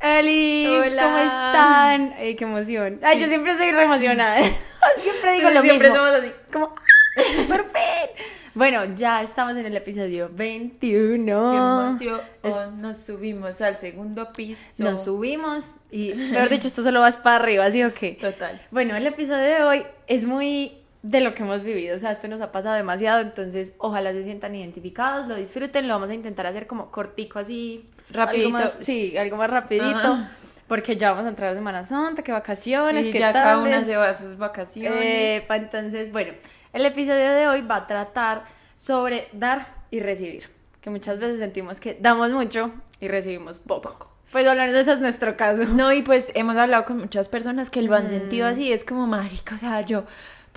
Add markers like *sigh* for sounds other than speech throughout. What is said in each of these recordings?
Eli, Hola. ¿cómo están? Ay, qué emoción. Ay, yo siempre soy re emocionada. *laughs* siempre digo lo Siempre mismo. somos así. Como, super pen. Bueno, ya estamos en el episodio 21. Qué emoción. Es- Nos subimos al segundo piso. Nos subimos y, mejor dicho, esto solo vas para arriba, ¿sí o qué? Total. Bueno, el episodio de hoy es muy de lo que hemos vivido, o sea, esto nos ha pasado demasiado, entonces ojalá se sientan identificados, lo disfruten, lo vamos a intentar hacer como cortico así, Rapidito. algo más- sí, algo más rapidito, Ajá. porque ya vamos a entrar a Semana Santa, que vacaciones, Y qué ya cada una se va a sus vacaciones. Entonces, bueno, el episodio de hoy va a tratar sobre dar y recibir, que muchas veces sentimos que damos mucho y recibimos poco. Pues hablando de eso es nuestro caso. No, y pues hemos hablado con muchas personas que lo han sentido Mm. así. Es como, marica, o sea, yo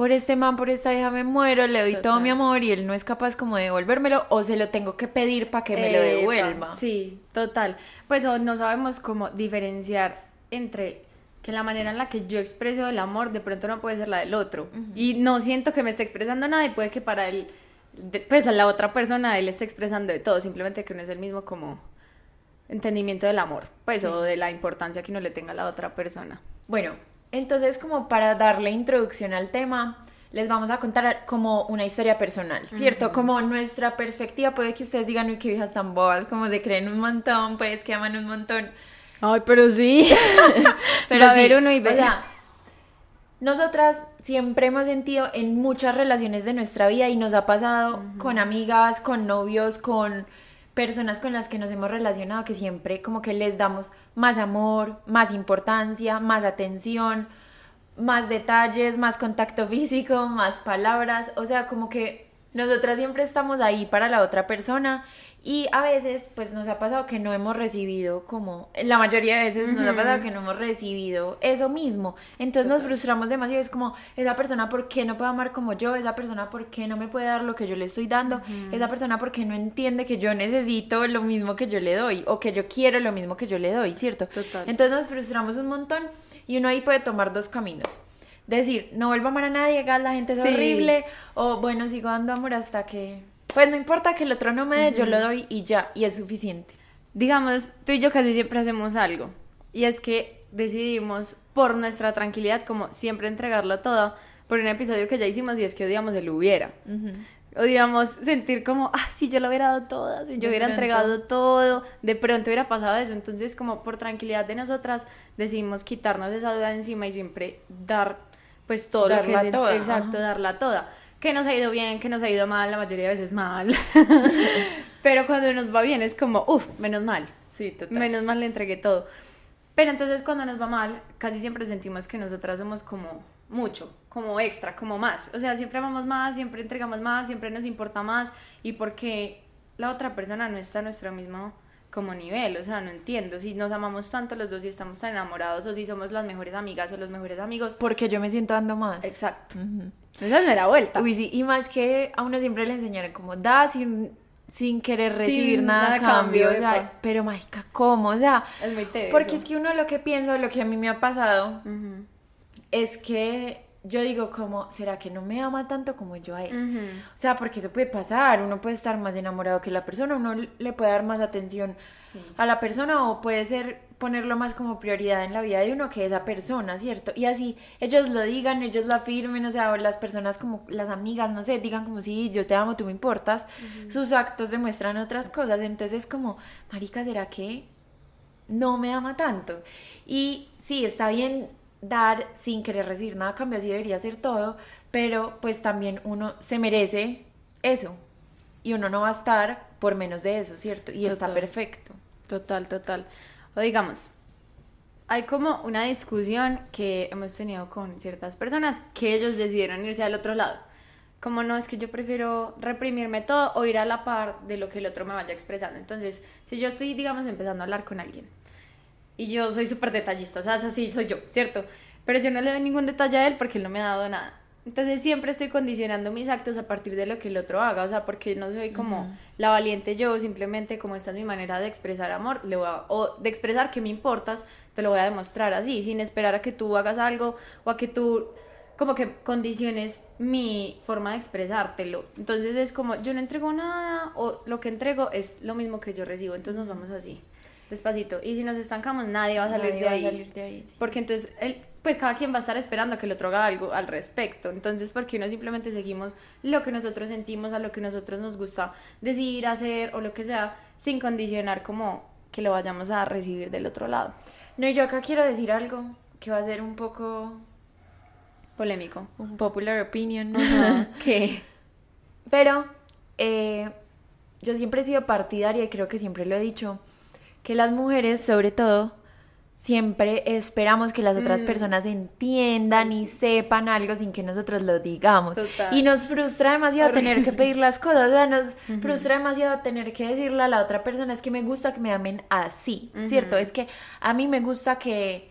por este man, por esta hija me muero, le doy todo mi amor y él no es capaz como de devolvérmelo o se lo tengo que pedir para que me lo devuelva. Sí, total. Pues o no sabemos cómo diferenciar entre que la manera en la que yo expreso el amor de pronto no puede ser la del otro. Y no siento que me esté expresando nada y puede que para él, pues a la otra persona, él esté expresando de todo, simplemente que no es el mismo como entendimiento del amor, pues o de la importancia que uno le tenga a la otra persona. Bueno, entonces como para darle introducción al tema, les vamos a contar como una historia personal, ¿cierto? Como nuestra perspectiva, puede que ustedes digan, uy, qué viejas tan bobas, como de creen un montón, pues que aman un montón. Ay, pero sí. *laughs* Pero Va a sí, haber uno y o ve- sea, nosotras siempre hemos sentido en muchas relaciones de nuestra vida y nos ha pasado con amigas, con novios, con personas con las que nos hemos relacionado que siempre como que les damos más amor, más importancia, más atención, más detalles, más contacto *laughs* físico, más palabras, o sea, como que nosotras siempre estamos ahí para la otra persona y a veces pues nos ha pasado que no hemos recibido como, la mayoría de veces nos ha pasado que no hemos recibido eso mismo, entonces nos frustramos demasiado, es como esa persona por qué no puede amar como yo, esa persona por qué no me puede dar lo que yo le estoy dando, esa persona por qué no entiende que yo necesito lo mismo que yo le doy o que yo quiero lo mismo que yo le doy, ¿cierto? Total. Entonces nos frustramos un montón y uno ahí puede tomar dos caminos. Decir, no vuelvo a amar a nadie, la gente es Sí. horrible. O bueno, sigo dando amor hasta que. Pues no importa que el otro no me dé, yo lo doy y ya, y es suficiente. Digamos, tú y yo casi siempre hacemos algo. Y es que decidimos, por nuestra tranquilidad, como siempre entregarlo todo, por un episodio que ya hicimos y es que odiamos el hubiera. Odiamos sentir como, ah, si yo lo hubiera dado todo, si yo De hubiera pronto. entregado todo, de pronto hubiera pasado eso. Entonces, como por tranquilidad de nosotras, decidimos quitarnos esa duda de encima y siempre dar, pues todo lo que Darla es toda, exacto, ajá. darla toda. Que nos ha ido bien, que nos ha ido mal, la mayoría de veces mal. *laughs* Pero cuando nos va bien es como, uff, menos mal. Sí, total. Menos mal le entregué todo. Pero entonces cuando nos va mal, casi siempre sentimos que nosotras somos como mucho, como extra, como más. O sea, siempre amamos más, siempre entregamos más, siempre nos importa más. Y porque la otra persona no está a nuestro mismo como nivel, o sea, no entiendo si nos amamos tanto los dos y estamos tan enamorados o si somos las mejores amigas o los mejores amigos. Porque yo me siento dando más. Exacto. Ujú. Esa no era vuelta. Uy, sí, y más que a uno siempre le enseñaron como da sin, sin querer recibir Sin nada a cambio. cambio, o sea, pero marica, ¿cómo? O sea, Es muy teso. porque es que uno lo que piensa, lo que a mí me ha pasado, es que yo digo como, ¿será que no me ama tanto como yo a él? O sea, porque eso puede pasar, uno puede estar más enamorado que la persona, uno le puede dar más atención Sí. a la persona o puede ser ponerlo más como prioridad en la vida de uno que esa persona, ¿cierto? Y así ellos lo digan, ellos lo afirmen, o sea, o las personas como las amigas, no sé, digan como sí, yo te amo, tú me importas, sus actos demuestran otras cosas, entonces es como, marica, ¿será que no me ama tanto? Y sí, está bien dar sin querer recibir nada a cambio, así debería ser todo, pero pues también uno se merece eso y uno no va a estar por menos de eso, ¿cierto? Y está perfecto. Total, total. O digamos, hay como una discusión que hemos tenido con ciertas personas que ellos decidieron irse al otro lado. Como no, es que yo prefiero reprimirme todo o ir a la par de lo que el otro me vaya expresando. Entonces, si yo estoy, digamos, empezando a hablar con alguien y yo soy súper detallista, o sea, así soy yo, ¿cierto? pero yo no le doy ningún detalle a él porque él no me ha dado nada. Entonces siempre estoy condicionando mis actos a partir de lo que el otro haga, o sea, porque no soy como la valiente yo, simplemente como esta es mi manera de expresar amor, le voy a- o de expresar que me importas, te lo voy a demostrar así, sin esperar a que tú hagas algo o a que tú como que condiciones mi forma de expresártelo. Entonces es como yo no entrego nada o lo que entrego es lo mismo que yo recibo, entonces nos vamos así, despacito. Y si nos estancamos, nadie va a salir, Nadie de, va a ahí. salir de ahí, sí. Porque entonces, él, pues cada quien va a estar esperando a que el otro haga algo al respecto. Entonces, porque uno simplemente seguimos lo que nosotros sentimos, a lo que nosotros nos gusta decir, hacer o lo que sea, sin condicionar como que lo vayamos a recibir del otro lado. No, y yo acá quiero decir algo que va a ser un poco Polémico. un popular opinion. *laughs* ¿Qué? Pero eh, yo siempre he sido partidaria y creo que siempre lo he dicho, que las mujeres, sobre todo, siempre esperamos que las otras Mm. personas entiendan y sepan algo sin que nosotros lo digamos. Total. Y nos frustra demasiado tener que pedir las cosas, o sea, nos frustra demasiado tener que decirle a la otra persona, es que me gusta que me amen así, ¿cierto? Es que a mí me gusta que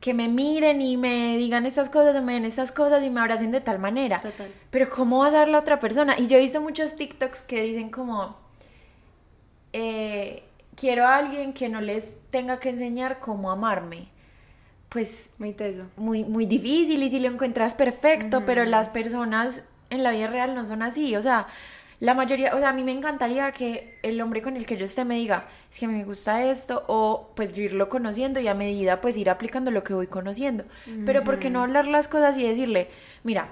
que me miren y me digan estas cosas, o me den estas cosas y me abracen de tal manera. Total. Pero ¿cómo vas a dar la otra persona? Y yo he visto muchos TikToks que dicen como, eh, quiero a alguien que no les tenga que enseñar cómo amarme. Pues Muy teso. muy, muy difícil y si lo encuentras perfecto, pero las personas en la vida real no son así. O sea, la mayoría, o sea, a mí me encantaría que el hombre con el que yo esté me diga, es que a mí me gusta esto, o pues yo irlo conociendo y a medida pues ir aplicando lo que voy conociendo. Pero ¿por qué no hablar las cosas y decirle, mira,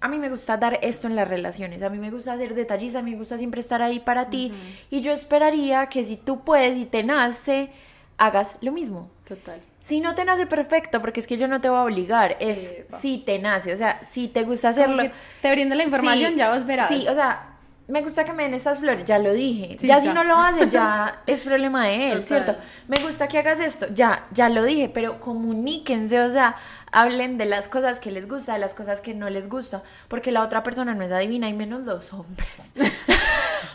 a mí me gusta dar esto en las relaciones, a mí me gusta ser detallista, a mí me gusta siempre estar ahí para ti y yo esperaría que si tú puedes y te nace, hagas lo mismo. Total. Si no te nace perfecto, porque es que yo no te voy a obligar, es Epa. si te nace, o sea, si te gusta hacerlo. te brindo la información, Sí, ya vos verás. Sí, o sea, me gusta que me den estas flores, ya lo dije. Sí, ya, ya. si no lo hace, ya *laughs* es problema de él, Total. ¿cierto? Me gusta que hagas esto, ya, ya lo dije, pero comuníquense, o sea, hablen de las cosas que les gusta, de las cosas que no les gusta, porque la otra persona no es adivina y menos los hombres. *laughs*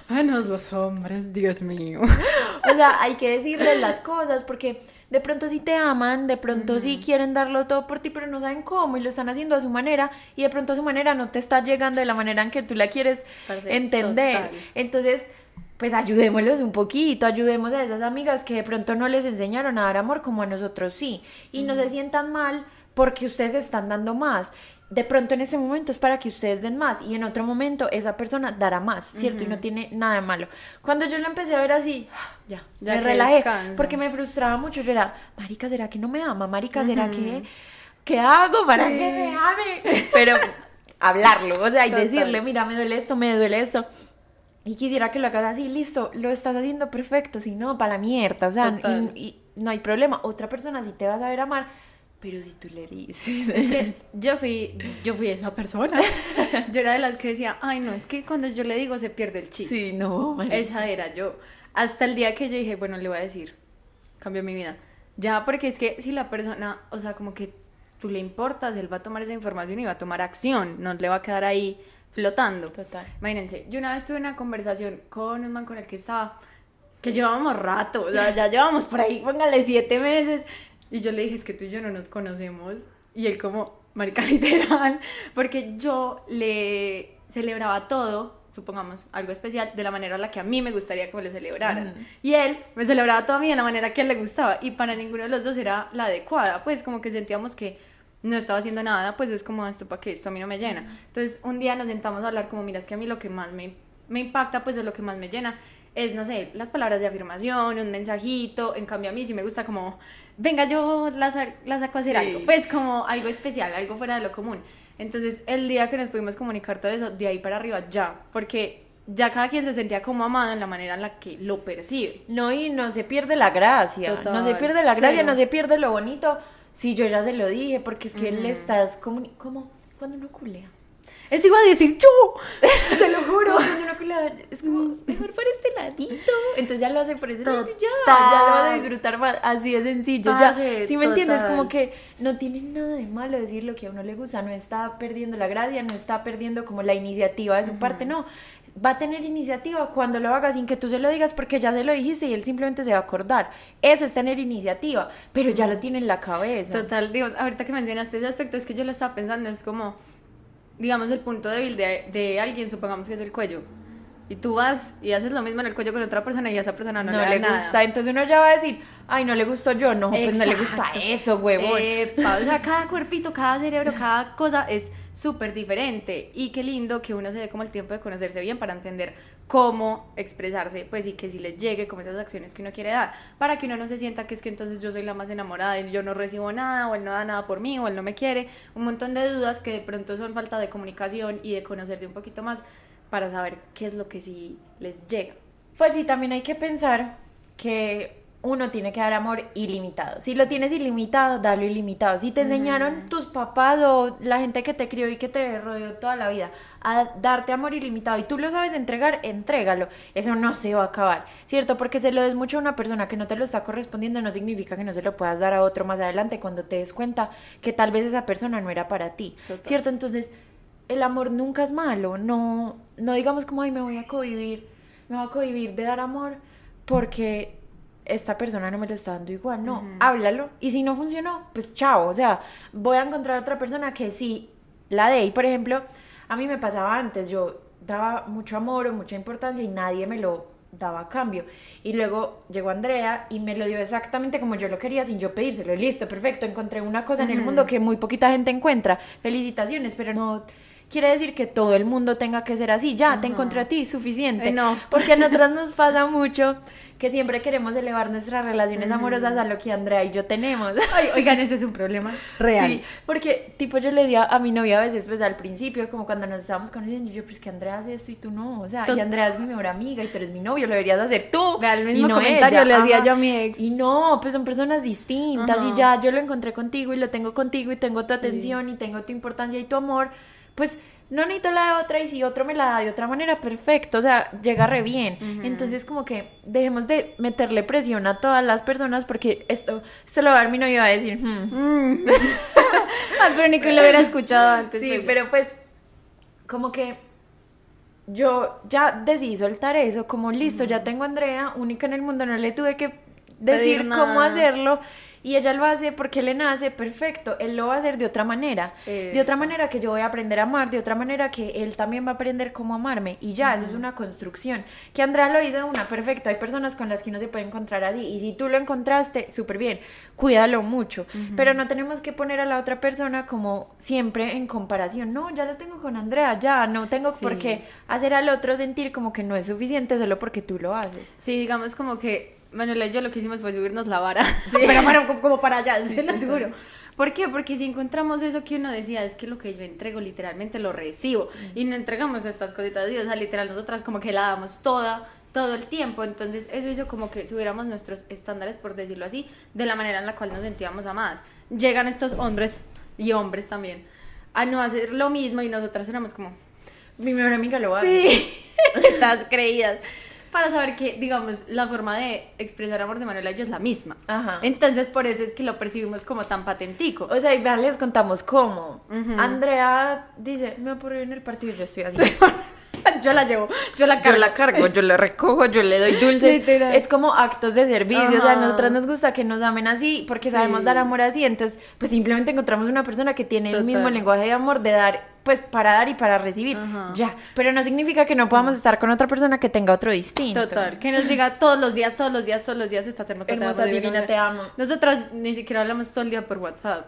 Menos los hombres, Dios mío. *laughs* O sea, hay que decirles las cosas porque de pronto sí te aman, de pronto sí quieren darlo todo por ti, pero no saben cómo y lo están haciendo a su manera y de pronto a su manera no te está llegando de la manera en que tú la quieres entender. total. Entonces, pues ayudémoslos un poquito, ayudemos a esas amigas que de pronto no les enseñaron a dar amor como a nosotros sí y no se sientan mal porque ustedes están dando más. De pronto en ese momento es para que ustedes den más y en otro momento esa persona dará más, ¿cierto? Y no tiene nada de malo. Cuando yo lo empecé a ver así, *gasps* ya, Ya me relajé descansa. porque me frustraba mucho. Yo era, marica, ¿será que no me ama? Marica, ¿será que qué hago para Sí. que me ame? Pero hablarlo, o sea, y Total. decirle, mira, me duele esto, me duele esto. Y quisiera que lo hagas así, listo, lo estás haciendo perfecto, si no, para la mierda, o sea, y no hay problema. Otra persona sí te va a saber amar, pero si tú le dices. Es que yo fui, yo fui esa persona. Yo era de las que decía, ay no, es que cuando yo le digo se pierde el chiste. Sí, no, marica. Esa era yo. Hasta el día que yo dije, bueno, le voy a decir, cambió mi vida. Ya, porque es que si la persona, o sea, como que tú le importas, él va a tomar esa información y va a tomar acción, no le va a quedar ahí flotando. Total. Imagínense, yo una vez tuve una conversación con un man con el que estaba, que llevábamos rato, o sea, ya llevamos por ahí, póngale siete meses. Y yo le dije, es que tú y yo no nos conocemos. Y él como, marica, *laughs* literal, porque yo le celebraba todo, supongamos, algo especial, de la manera en la que a mí me gustaría que me lo celebraran. Y él me celebraba todo a mí de la manera que a él le gustaba. Y para ninguno de los dos era la adecuada, pues como que sentíamos que no estaba haciendo nada, pues es como esto para que esto a mí no me llena. Entonces un día nos sentamos a hablar como, mira, es que a mí lo que más me, me impacta, pues es lo que más me llena, es, no sé, las palabras de afirmación, un mensajito, en cambio a mí sí me gusta como, venga, yo la, sa- la saco a hacer Sí. algo, pues como algo especial, algo fuera de lo común. Entonces el día que nos pudimos comunicar todo eso, de ahí para arriba ya, porque ya cada quien se sentía como amado en la manera en la que lo percibe. No, y no se pierde la gracia. Total, no se pierde la gracia, cero. no se pierde lo bonito. Si yo ya se lo dije, porque es que le estás como, como cuando uno culea. Eso iba a decir yo, *laughs* te lo juro. Es como, mejor por este ladito. Entonces ya lo hace por ese lado, ya, Total. ya lo vas a disfrutar más. Así de sencillo, ya. Parce, Si me entiendes, total. como que no tiene nada de malo decir lo que a uno le gusta, no está perdiendo la gracia, no está perdiendo como la iniciativa de su parte, no. va a tener iniciativa cuando lo haga sin que tú se lo digas porque ya se lo dijiste y él simplemente se va a acordar. Eso es tener iniciativa, pero ya lo tiene en la cabeza. Total, digo, ahorita que mencionaste ese aspecto, es que yo lo estaba pensando, es como, digamos, el punto débil de, de alguien, supongamos que es el cuello. Y tú vas y haces lo mismo en el cuello con otra persona y a esa persona no, no le, nada. gusta, entonces uno ya va a decir, ay, no le gustó yo, no, pues no le gusta eso, huevón. O sea, cada cuerpito, cada cerebro, cada cosa es súper diferente. Y qué lindo que uno se dé como el tiempo de conocerse bien para entender cómo expresarse, pues y que si les llegue como esas acciones que uno quiere dar, para que uno no se sienta que es que entonces yo soy la más enamorada y yo no recibo nada, o él no da nada por mí, o él no me quiere. Un montón de dudas que de pronto son falta de comunicación y de conocerse un poquito más para saber qué es lo que sí les llega. Pues sí, también hay que pensar que uno tiene que dar amor ilimitado. Si lo tienes ilimitado, dalo ilimitado. Si te enseñaron tus papás o la gente que te crió y que te rodeó toda la vida a darte amor ilimitado y tú lo sabes entregar, entrégalo. Eso no se va a acabar, ¿cierto? Porque se lo des mucho a una persona que no te lo está correspondiendo no significa que no se lo puedas dar a otro más adelante cuando te des cuenta que tal vez esa persona no era para ti, Total. ¿cierto? Entonces, el amor nunca es malo, no, no digamos como, ay, me voy a convivir, me voy a convivir de dar amor porque esta persona no me lo está dando igual, no, háblalo, y si no funcionó, pues chao, o sea, voy a encontrar otra persona que sí la dé, y por ejemplo, a mí me pasaba antes, yo daba mucho amor o mucha importancia y nadie me lo daba a cambio. Y luego llegó Andrea y me lo dio exactamente como yo lo quería sin yo pedírselo. Listo, perfecto, encontré una cosa en el mundo que muy poquita gente encuentra. Felicitaciones, pero no quiere decir que todo el mundo tenga que ser así. Ya, te encontré a ti, suficiente. Enough. *laughs* Porque a nosotros nos pasa mucho que siempre queremos elevar nuestras relaciones amorosas a lo que Andrea y yo tenemos. *laughs* Ay, oigan, *laughs* ese es un problema real. Sí, porque tipo yo le di a, a mi novia a veces pues al principio, como cuando nos estábamos conociendo, yo pues que Andrea hace esto y tú no, o sea, y Tot- Andrea es mi mejor amiga y tú eres mi novio, lo deberías hacer tú. El y mismo no comentario ella. le hacía Ajá. yo a mi ex. Y no, pues son personas distintas y ya yo lo encontré contigo y lo tengo contigo y tengo tu Sí. atención y tengo tu importancia y tu amor, pues no necesito la de otra y si otro me la da de otra manera, perfecto, o sea, llega re bien. Entonces como que dejemos de meterle presión a todas las personas porque esto, esto lo va a ver mi novio a decir, "Hmm". Ay, pero ni que lo hubiera escuchado antes. Sí, pero pues como que yo ya decidí soltar eso, como listo, ya tengo a Andrea, única en el mundo, no le tuve que decir cómo hacerlo y ella lo hace porque le nace, perfecto, él lo va a hacer de otra manera, de otra manera que yo voy a aprender a amar, de otra manera que él también va a aprender cómo amarme. Y ya, eso es una construcción, que Andrea lo hizo una, perfecto, hay personas con las que uno se puede encontrar así. Y si tú lo encontraste, súper bien, cuídalo mucho, pero no tenemos que poner a la otra persona como siempre en comparación, no, ya lo tengo con Andrea, ya, no tengo por Sí. qué hacer al otro sentir como que no es suficiente solo porque tú lo haces. Sí, digamos como que Manuela y yo lo que hicimos fue subirnos la vara. *laughs* Pero bueno, como, como para allá, se lo aseguro. ¿Por qué? Porque si encontramos eso que uno decía, es que lo que yo entrego literalmente lo recibo. Y no entregamos estas cositas Dios, o sea, literal, nosotras como que la damos toda, todo el tiempo. Entonces, eso hizo como que subiéramos nuestros estándares, por decirlo así, de la manera en la cual nos sentíamos amadas. Llegan estos hombres, y hombres también, a no hacer lo mismo y nosotras éramos como, Mi mejor amiga lo hace. Sí, *laughs* *laughs* estás creídas. Para saber que, digamos, la forma de expresar amor de Manuela y yo es la misma. Ajá. Entonces, por eso es que lo percibimos como tan patentico. O sea, y vean, les contamos cómo. Andrea dice, me aburrí en el partido y yo estoy así. *laughs* *laughs* yo la llevo, yo la Yo cargo. la cargo, yo la recojo, yo le doy dulces. Es como actos de servicio. O sea, a nosotras nos gusta que nos amen así porque Sí. sabemos dar amor así. Entonces, pues simplemente encontramos una persona que tiene el mismo lenguaje de amor de dar, pues para dar y para recibir. Ajá. Ya. Pero no significa que no podamos estar con otra persona que tenga otro distinto. Total, que nos diga todos los días, todos los días, todos los días estás hermosa, te Hermosa, amo, divina, te amo. Nosotras ni siquiera hablamos todo el día por WhatsApp.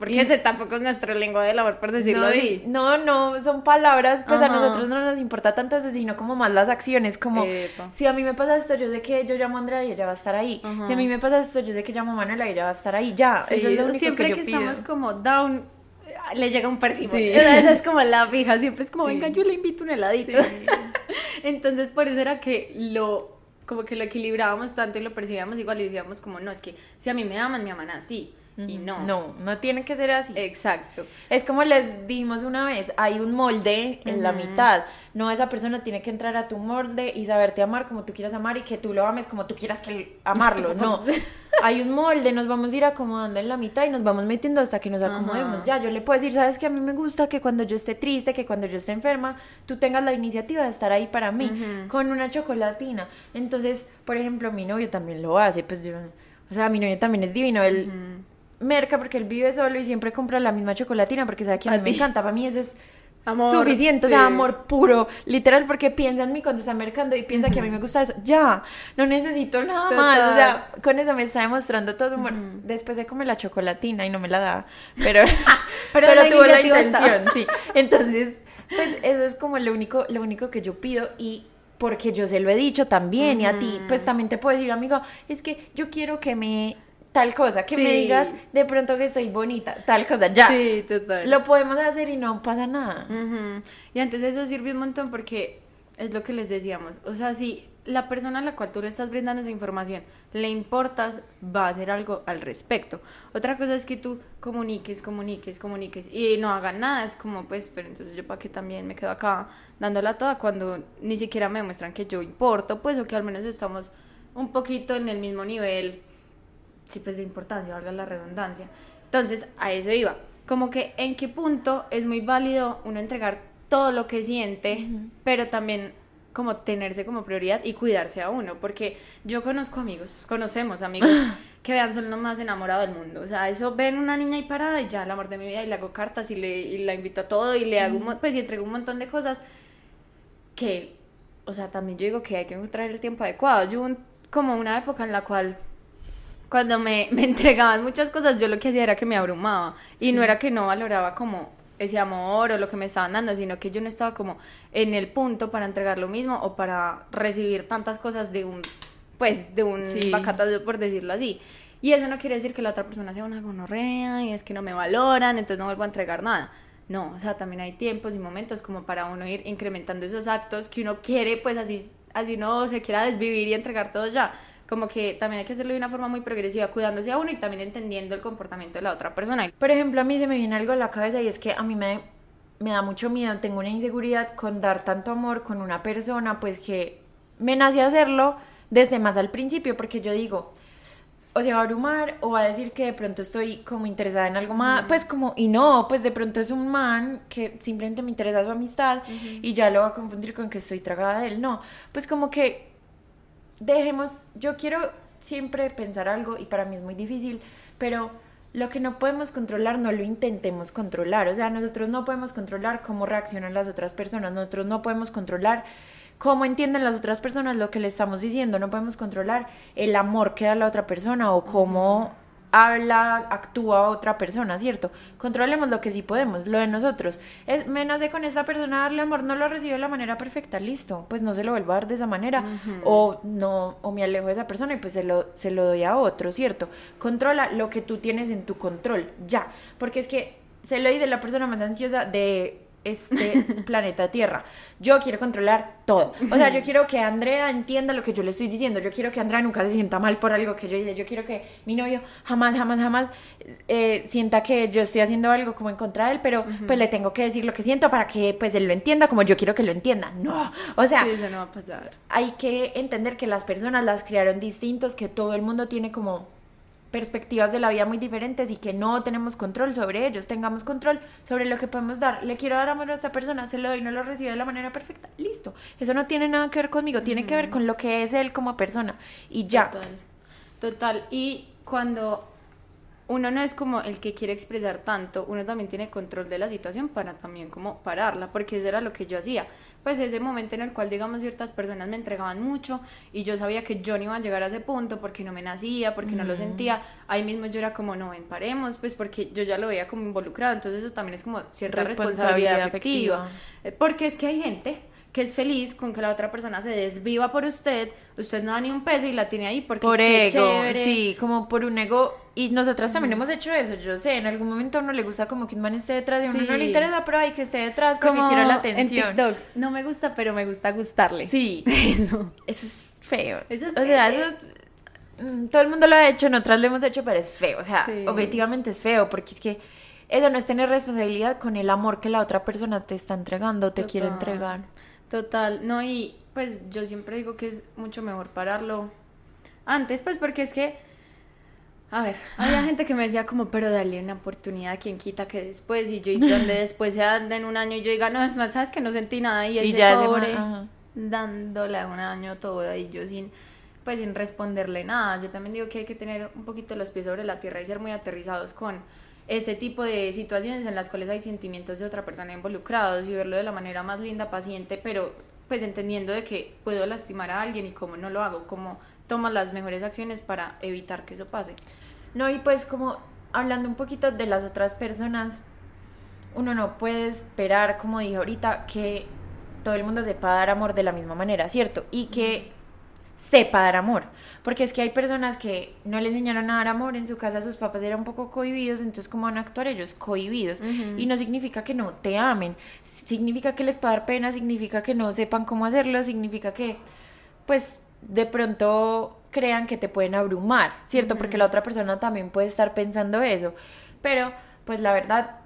Porque Y- ese tampoco es nuestro lenguaje del amor, por decirlo no, así. No, no, son palabras, pues a nosotros no nos importa tanto eso, sino como más las acciones, como Epa. si a mí me pasa esto, yo sé que yo llamo a Andrea y ella va a estar ahí. Ajá. Si a mí me pasa esto, yo sé que llamo a Manuela y ella va a estar ahí. Ya, Sí, eso es lo único siempre que que, yo pido. estamos como down, eh, le llega un persivo. Sí. *laughs* Esa es como la fija, siempre es como, Sí. venga, yo le invito un heladito. Sí. *laughs* Entonces, por eso era que lo, como que lo equilibrábamos tanto y lo percibíamos igual y decíamos como, no, es que si a mí me aman, me aman así. Y no. No, no tiene que ser así. Exacto. Es como les dijimos una vez, hay un molde en la mitad. No esa persona tiene que entrar a tu molde y saberte amar como tú quieras amar y que tú lo ames como tú quieras que amarlo. *laughs* No. *laughs* hay un molde, nos vamos a ir acomodando en la mitad y nos vamos metiendo hasta que nos acomodemos. Ya, yo le puedo decir, sabes que a mí me gusta que cuando yo esté triste, que cuando yo esté enferma, tú tengas la iniciativa de estar ahí para mí con una chocolatina. Entonces, por ejemplo, mi novio también lo hace, pues yo, o sea, mi novio también es divino, él merca porque él vive solo y siempre compra la misma chocolatina porque sabe que a mí me encanta. Para mí eso es Amor, suficiente, o sea, amor puro, literal, porque piensa en mí cuando está mercando y piensa que a mí me gusta eso. Ya, no necesito nada Total. más. O sea, con eso me está demostrando todo su amor. Después de comer la chocolatina y no me la da, pero, *laughs* Pero *laughs* pero, la tuvo la está. intención, sí. *laughs* Entonces, pues eso es como lo único, lo único que yo pido y porque yo se lo he dicho también y a ti, pues también te puedo decir, amigo, es que yo quiero que me tal cosa, que me digas de pronto que soy bonita, tal cosa, ya. Sí, total. Lo podemos hacer y no pasa nada. Y antes de eso sirve un montón porque es lo que les decíamos. O sea, si la persona a la cual tú le estás brindando esa información le importas, va a hacer algo al respecto. Otra cosa es que tú comuniques, comuniques, comuniques y no hagan nada. Es como, pues, pero entonces yo para qué también me quedo acá dándola toda cuando ni siquiera me demuestran que yo importo, pues, o que al menos estamos un poquito en el mismo nivel sí, pues de importancia, valga la redundancia. Entonces, a eso iba. Como que en qué punto es muy válido uno entregar todo lo que siente, pero también como tenerse como prioridad y cuidarse a uno, porque yo conozco amigos, conocemos amigos *laughs* que vean son los más enamorados del mundo, o sea, eso ven una niña ahí parada y ya el amor de mi vida y le hago cartas y le y la invito a todo y le hago un pues y entrego un montón de cosas que, o sea, también yo digo que hay que encontrar el tiempo adecuado. Yo un- como una época en la cual cuando me, *laughs* me entregaban muchas cosas, yo lo que hacía era que me abrumaba. Y no era que no valoraba como ese amor o lo que me estaban dando, sino que yo no estaba como en el punto para entregar lo mismo o para recibir tantas cosas de un, pues, de un Sí. bacatazo, por decirlo así. Y eso no quiere decir que la otra persona sea una gonorrea y es que no me valoran, entonces no vuelvo a entregar nada. No, o sea, también hay tiempos y momentos como para uno ir incrementando esos actos que uno quiere, pues así, así uno se quiera desvivir y entregar todo ya. Como que también hay que hacerlo de una forma muy progresiva, cuidándose a uno y también entendiendo el comportamiento de la otra persona. Por ejemplo, a mí se me viene algo a la cabeza y es que a mí me, me da mucho miedo, tengo una inseguridad con dar tanto amor con una persona, pues que me nace hacerlo desde más al principio, porque yo digo, o se va a abrumar o va a decir que de pronto estoy como interesada en algo más, pues como, y no, pues de pronto es un man que simplemente me interesa su amistad y ya lo va a confundir con que estoy tragada de él, no, pues como que dejemos, yo quiero siempre pensar algo y para mí es muy difícil, pero lo que no podemos controlar no lo intentemos controlar, o sea, nosotros no podemos controlar cómo reaccionan las otras personas, nosotros no podemos controlar cómo entienden las otras personas lo que le estamos diciendo, no podemos controlar el amor que da la otra persona o cómo habla, actúa otra persona, ¿cierto? Controlemos lo que sí podemos, lo de nosotros. Es, me nace con esa persona darle amor, no lo recibe de la manera perfecta, listo, pues no se lo vuelvo a dar de esa manera, o no, o me alejo de esa persona y pues se lo, se lo doy a otro, ¿cierto? Controla lo que tú tienes en tu control, ya, porque es que se lo dice la persona más ansiosa de este *laughs* planeta Tierra. Yo quiero controlar todo. O sea, yo *laughs* quiero que Andrea entienda lo que yo le estoy diciendo. Yo quiero que Andrea nunca se sienta mal por algo que yo hice. Yo quiero que mi novio jamás, jamás, jamás eh, sienta que yo estoy haciendo algo como en contra de él, pero pues le tengo que decir lo que siento para que pues él lo entienda como yo quiero que lo entienda. No, o sea, Sí, eso no va a pasar. hay que entender que las personas las crearon distintos, que todo el mundo tiene como perspectivas de la vida muy diferentes y que no tenemos control sobre ellos, tengamos control sobre lo que podemos dar. Le quiero dar amor a esta persona, se lo doy, no lo recibe de la manera perfecta, listo. Eso no tiene nada que ver conmigo, tiene que ver con lo que es él como persona y ya. Total. Total. Y cuando uno no es como el que quiere expresar tanto, uno también tiene control de la situación para también como pararla, porque eso era lo que yo hacía. Pues ese momento en el cual, digamos, ciertas personas me entregaban mucho y yo sabía que yo no iba a llegar a ese punto porque no me nacía, porque no lo sentía, ahí mismo yo era como, no, ven, paremos, pues porque yo ya lo veía como involucrado, entonces eso también es como cierta responsabilidad, Responsabilidad afectiva. afectiva. Eh, Porque es que hay gente que es feliz con que la otra persona se desviva por usted, usted no da ni un peso y la tiene ahí porque Por qué ego, chévere. sí, como por un ego. Y nosotras también hemos hecho eso, yo sé, en algún momento a uno le gusta como que un man esté detrás de uno, Sí. no le interesa, pero hay que esté detrás porque Como quiero la en atención. TikTok, no me gusta, pero me gusta gustarle. Sí, *laughs* Eso. eso es feo. Eso es o sea, eso mm, todo el mundo lo ha hecho, nosotras lo hemos hecho, pero es feo, o sea, Sí. objetivamente es feo, porque es que eso no es tener responsabilidad con el amor que la otra persona te está entregando, te quiere entregar. Total, no, y pues yo siempre digo que es mucho mejor pararlo antes, pues porque es que, a ver, había gente que me decía como, pero dale una oportunidad, quien quita que después, y yo, y donde *laughs* después sea en un año, yo diga, no, es más, sabes que no sentí nada, y ese Y ya ese pobre dándole un año todo, y yo sin, pues sin responderle nada, yo también digo que hay que tener un poquito los pies sobre la tierra y ser muy aterrizados con ese tipo de situaciones en las cuales hay sentimientos de otra persona involucrados y verlo de la manera más linda, paciente, pero pues entendiendo de que puedo lastimar a alguien y cómo no lo hago, cómo tomas las mejores acciones para evitar que eso pase. No, y pues como hablando un poquito de las otras personas, uno no puede esperar, como dije ahorita, que todo el mundo sepa dar amor de la misma manera, ¿cierto? Y que sepa dar amor. Porque es que hay personas que no le enseñaron a dar amor, en su casa sus papás eran un poco cohibidos, entonces ¿cómo van a actuar ellos? Cohibidos. Y no significa que no te amen, significa que les pueda dar pena, significa que no sepan cómo hacerlo, significa que, pues, de pronto crean que te pueden abrumar, ¿cierto? Porque la otra persona también puede estar pensando eso. Pero, pues la verdad,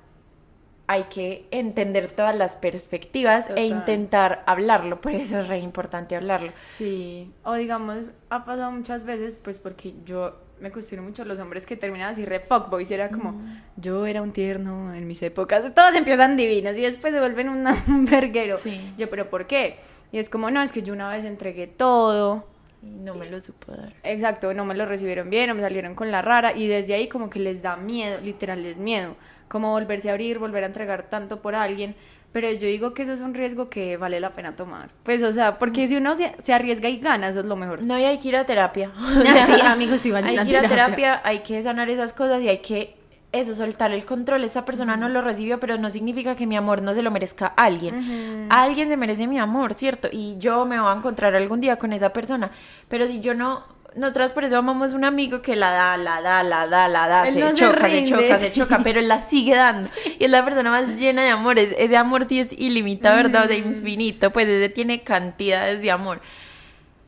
hay que entender todas las perspectivas Total. e intentar hablarlo, por eso es re importante hablarlo. Sí, o digamos, ha pasado muchas veces, pues porque yo me cuestiono mucho los hombres que terminan así re fuckboys, era como, yo era un tierno en mis épocas, todos empiezan divinos y después se vuelven una- *laughs* un verguero. Sí. Yo, pero ¿por qué? Y es como, no, es que yo una vez entregué todo, Y no me lo supo dar. Exacto, no me lo recibieron bien, o me salieron con la rara y desde ahí como que les da miedo, literal les miedo, como volverse a abrir, volver a entregar tanto por alguien, pero yo digo que eso es un riesgo que vale la pena tomar. Pues o sea, porque si uno se, se arriesga y gana, eso es lo mejor. No, y hay que ir a terapia. *laughs* O *laughs* sea, sí, amigos, sí, vayan hay a que ir a terapia. terapia, hay que sanar esas cosas y hay que eso, soltar el control. Esa persona no lo recibió, pero no significa que mi amor no se lo merezca a alguien. Alguien se merece mi amor, ¿cierto? Y yo me voy a encontrar algún día con esa persona. Pero si yo no, nosotras por eso amamos un amigo que la da, la da, la da, la da, se no se choca, se choca, se choca, pero él la sigue dando. *laughs* Y es la persona más llena de amor. Es- Ese amor sí es ilimitado, ¿verdad? O sea, infinito. Pues ese tiene cantidades de amor.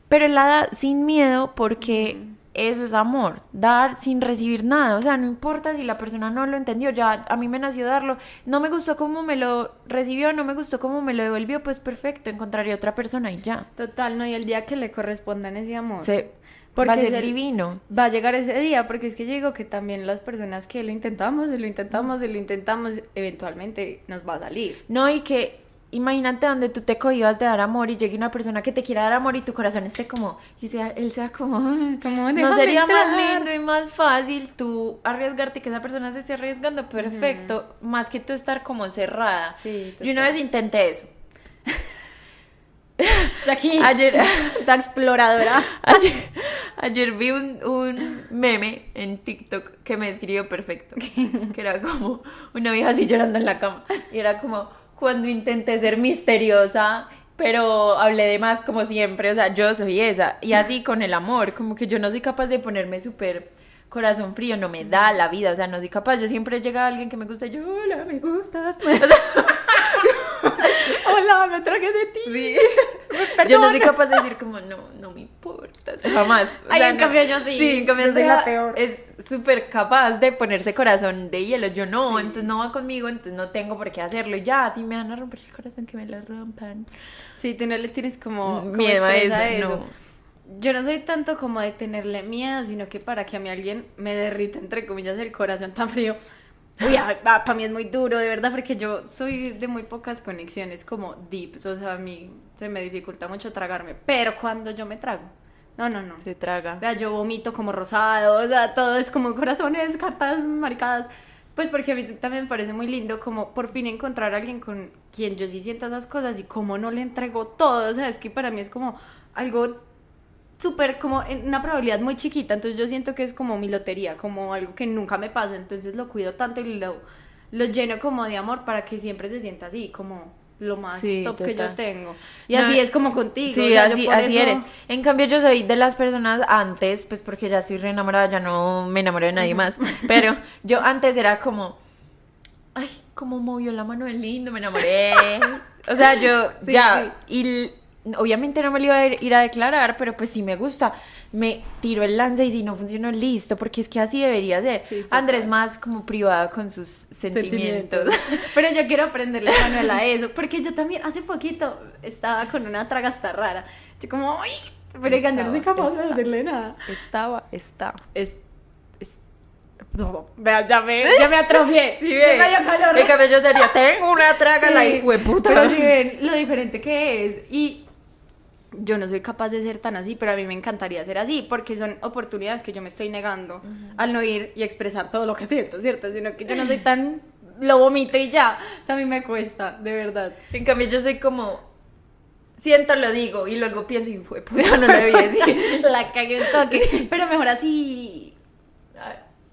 Pero él la da sin miedo porque eso es amor, dar sin recibir nada, o sea, no importa si la persona no lo entendió, ya a mí me nació darlo, no me gustó cómo me lo recibió, no me gustó cómo me lo devolvió, pues perfecto, encontraré otra persona y ya. Total, no, y el día que le correspondan ese amor. Se, Porque va a es ser el- divino. Va a llegar ese día, porque es que digo que también las personas que lo intentamos, y lo intentamos, y lo intentamos, eventualmente nos va a salir. No, y que imagínate donde tú te cogías de dar amor y llegue una persona que te quiera dar amor y tu corazón esté como, y sea, él sea como, "Ay, *laughs* Como, no "Déjame sería más entrar". lindo y más fácil tú arriesgarte que esa persona se esté arriesgando, perfecto, más que tú estar como cerrada. Sí, Yo una vez intenté eso. *laughs* Jackie, Ayer, *laughs* esta exploradora. ayer, ayer vi un, un meme en TikTok que me escribió perfecto, que era como una vieja así llorando en la cama. Y era como cuando intenté ser misteriosa, pero hablé de más como siempre, o sea, yo soy esa. Y así *laughs* con el amor, como que yo no soy capaz de ponerme súper corazón frío, no me da la vida, o sea, no soy capaz. Yo siempre llega alguien que me gusta yo, hola, me gustas. *laughs* O sea, Hola, me traje de ti. Sí. Perdón. *laughs* Yo no soy capaz de decir como, no, no me importa. Jamás. O Ay, en no. cambio yo sí. Sí, en cambio Yo soy la peor. Es súper capaz de ponerse corazón de hielo. Yo no, entonces no va conmigo, entonces no tengo por qué hacerlo. Y Ya, si me van a romper el corazón, que me lo rompan. Sí, tú no le tienes como, como Miedo a eso, no. Yo no soy tanto como de tenerle miedo, sino que para que a mí alguien me derrita, entre comillas, el corazón tan frío. Uy, para mí es muy duro, de verdad, porque yo soy de muy pocas conexiones como deeps, o sea, a mí se me dificulta mucho tragarme, pero cuando yo me trago, no, no, no. Se traga. Vea, yo vomito como rosado, o sea, todo es como corazones, cartas maricadas. Pues porque a mí también me parece muy lindo como por fin encontrar a alguien con quien yo sí sienta esas cosas y como no le entrego todo, o sea, es que para mí es como algo súper como en una probabilidad muy chiquita, entonces yo siento que es como mi lotería, como algo que nunca me pasa, entonces lo cuido tanto y lo, lo lleno como de amor para que siempre se sienta así, como lo más Sí, top que yo tengo. Y No, así es como contigo. Sí, o sea, yo así, así eso- eres. En cambio, yo soy de las personas antes, pues porque ya estoy re enamorada, ya no me enamoré de nadie más. Pero *laughs* yo antes era como, ay, cómo movió la mano de lindo, me enamoré. O sea, yo Sí, ya, y l- obviamente no me lo iba a ir, a declarar, pero pues sí me gusta. me tiro el lance y si no funcionó, listo, porque es que así debería ser. Sí. Andrés más como privada con sus sentimientos. Pero yo quiero aprenderle a Manuel a eso, porque yo también hace poquito estaba con una traga hasta rara. Yo como, ¡ay! Pero oigan, yo no soy Estaba, capaz de estaba. hacerle nada. Estaba, está. Es... es... No, vea, ya me, ya me atrofié. *laughs* Sí, Ya ve. me calor. El cabello sería, tengo una traga, Sí, la hijo de puta. Pero si ven lo diferente que es. Y yo no soy capaz de ser tan así, pero a mí me encantaría ser así, porque son oportunidades que yo me estoy negando al no ir y expresar todo lo que siento, ¿cierto? Sino que yo no soy tan. Lo vomito y ya. O sea, a mí me cuesta, de verdad. En cambio, yo soy como, siento, lo digo, y luego pienso, hijo de puta, no lo debía decir. *laughs* La cagué un toque. *laughs* Pero mejor así.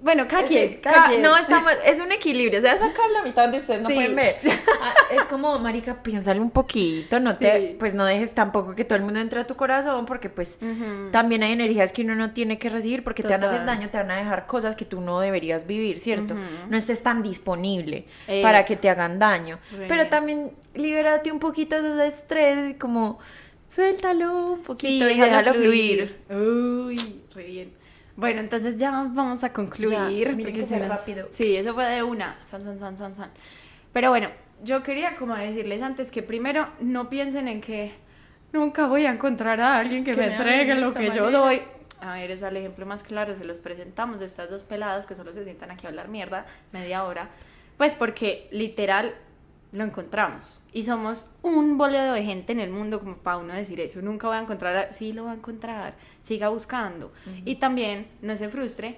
Bueno, cada quien, cada. No, estamos, es un equilibrio, o sea, acá la mitad donde ustedes no Sí. pueden ver. *laughs* Ah, es como, marica, piénsale un poquito, no te, Sí. pues no dejes tampoco que todo el mundo entre a tu corazón, porque pues también hay energías que uno no tiene que recibir, porque te van a hacer daño, te van a dejar cosas que tú no deberías vivir, ¿cierto? No estés tan disponible Eh. para que te hagan daño. Pero también libérate un poquito de ese estrés, como, suéltalo un poquito y déjalo déjalo fluir. Uy, re bien. Bueno, entonces ya vamos a concluir. Ya, porque se nos- rápido. Sí, eso fue de una. Son, son, son, son, son. Pero bueno, yo quería como decirles antes que primero no piensen en que nunca voy a encontrar a alguien que, Que me me entregue lo que yo doy. A ver, es el ejemplo más claro, se los presentamos de estas dos peladas que solo se sientan aquí a hablar mierda media hora. Pues porque literal lo encontramos. Y somos un boledo de gente en el mundo como para uno decir eso. Nunca voy a encontrar, a- sí lo va a encontrar, siga buscando. Y también no se frustre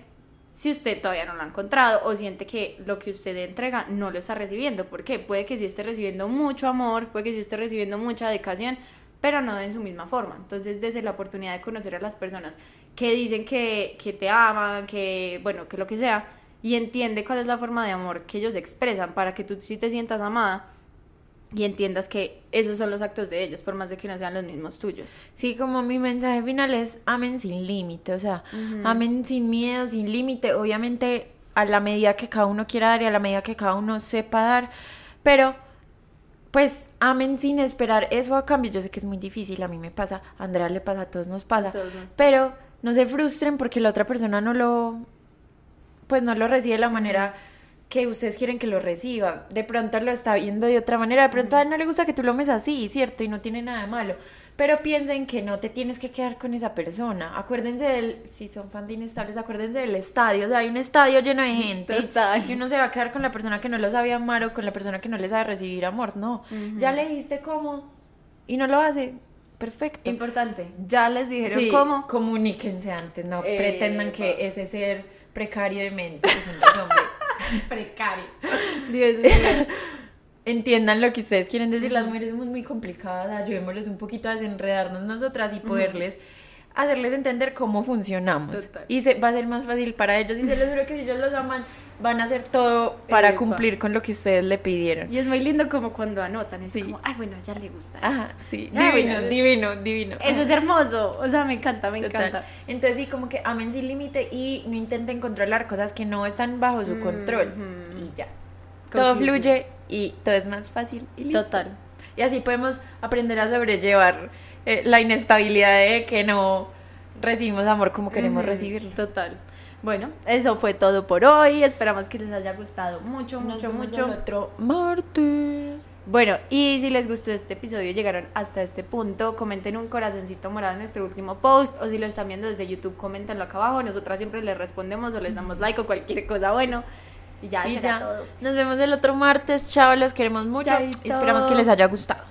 si usted todavía no lo ha encontrado o siente que lo que usted entrega no lo está recibiendo. ¿Por qué? Puede que sí esté recibiendo mucho amor, puede que sí esté recibiendo mucha dedicación, pero no en su misma forma. Entonces, desde la oportunidad de conocer a las personas que dicen que, que te aman, que, bueno, que lo que sea, y entiende cuál es la forma de amor que ellos expresan para que tú sí te sientas amada y entiendas que esos son los actos de ellos, por más de que no sean los mismos tuyos. Sí, como mi mensaje final es amen sin límite, o sea, amen sin miedo, sin límite, obviamente a la medida que cada uno quiera dar y a la medida que cada uno sepa dar, pero pues amen sin esperar eso a cambio. Yo sé que es muy difícil, a mí me pasa, a Andrea le pasa, a todos nos pasa, A todos nos pasa. pero no se frustren porque la otra persona no lo, pues no lo recibe de la manera que ustedes quieren que lo reciba. De pronto lo está viendo de otra manera, de pronto a él no le gusta que tú lo ames así, ¿cierto? Y no tiene nada de malo. Pero piensen que no te tienes que quedar con esa persona. Acuérdense del, si son fan de inestables, acuérdense del estadio. O sea, hay un estadio lleno de gente. Total. Y uno se va a quedar con la persona que no lo sabe amar o con la persona que no le sabe recibir amor. No. Ya le dijiste cómo y no lo hace. Perfecto. Importante, ya les dijeron Sí, cómo. comuníquense antes, no Eh, pretendan que ese ser precario de mente es un deshombre. *laughs* Precario. Dios mío. *laughs* Entiendan lo que ustedes quieren decir. Las mujeres somos muy complicadas, ayudémosles un poquito a desenredarnos nosotras y poderles hacerles entender cómo funcionamos. Total. Y se, va a ser más fácil para ellos. Y se les juro que si ellos los aman, van a hacer todo para Epa. cumplir con lo que ustedes le pidieron. Y es muy lindo como cuando anotan, es Sí. como, ay, bueno, a ella le gusta. Ajá, esto". sí, divino, bueno. divino, divino. Eso es hermoso, o sea, me encanta, me Total. encanta. Entonces sí, como que amen sin límite y no intenten controlar cosas que no están bajo su control. Y ya. Todo fluye y todo es más fácil y listo. Total. Y así podemos aprender a sobrellevar eh, la inestabilidad de que no recibimos amor como queremos Ujú, recibirlo. Total. Bueno, eso fue todo por hoy. Esperamos que les haya gustado mucho, Nos mucho, vemos mucho. el otro martes. Bueno, y si les gustó este episodio llegaron hasta este punto, comenten un corazoncito morado en nuestro último post o si lo están viendo desde YouTube, coméntenlo acá abajo. Nosotras siempre les respondemos o les damos like o cualquier cosa bueno. Y ya, Y será ya. todo. Nos vemos el otro martes. Chao, los queremos mucho Chaito. y esperamos que les haya gustado.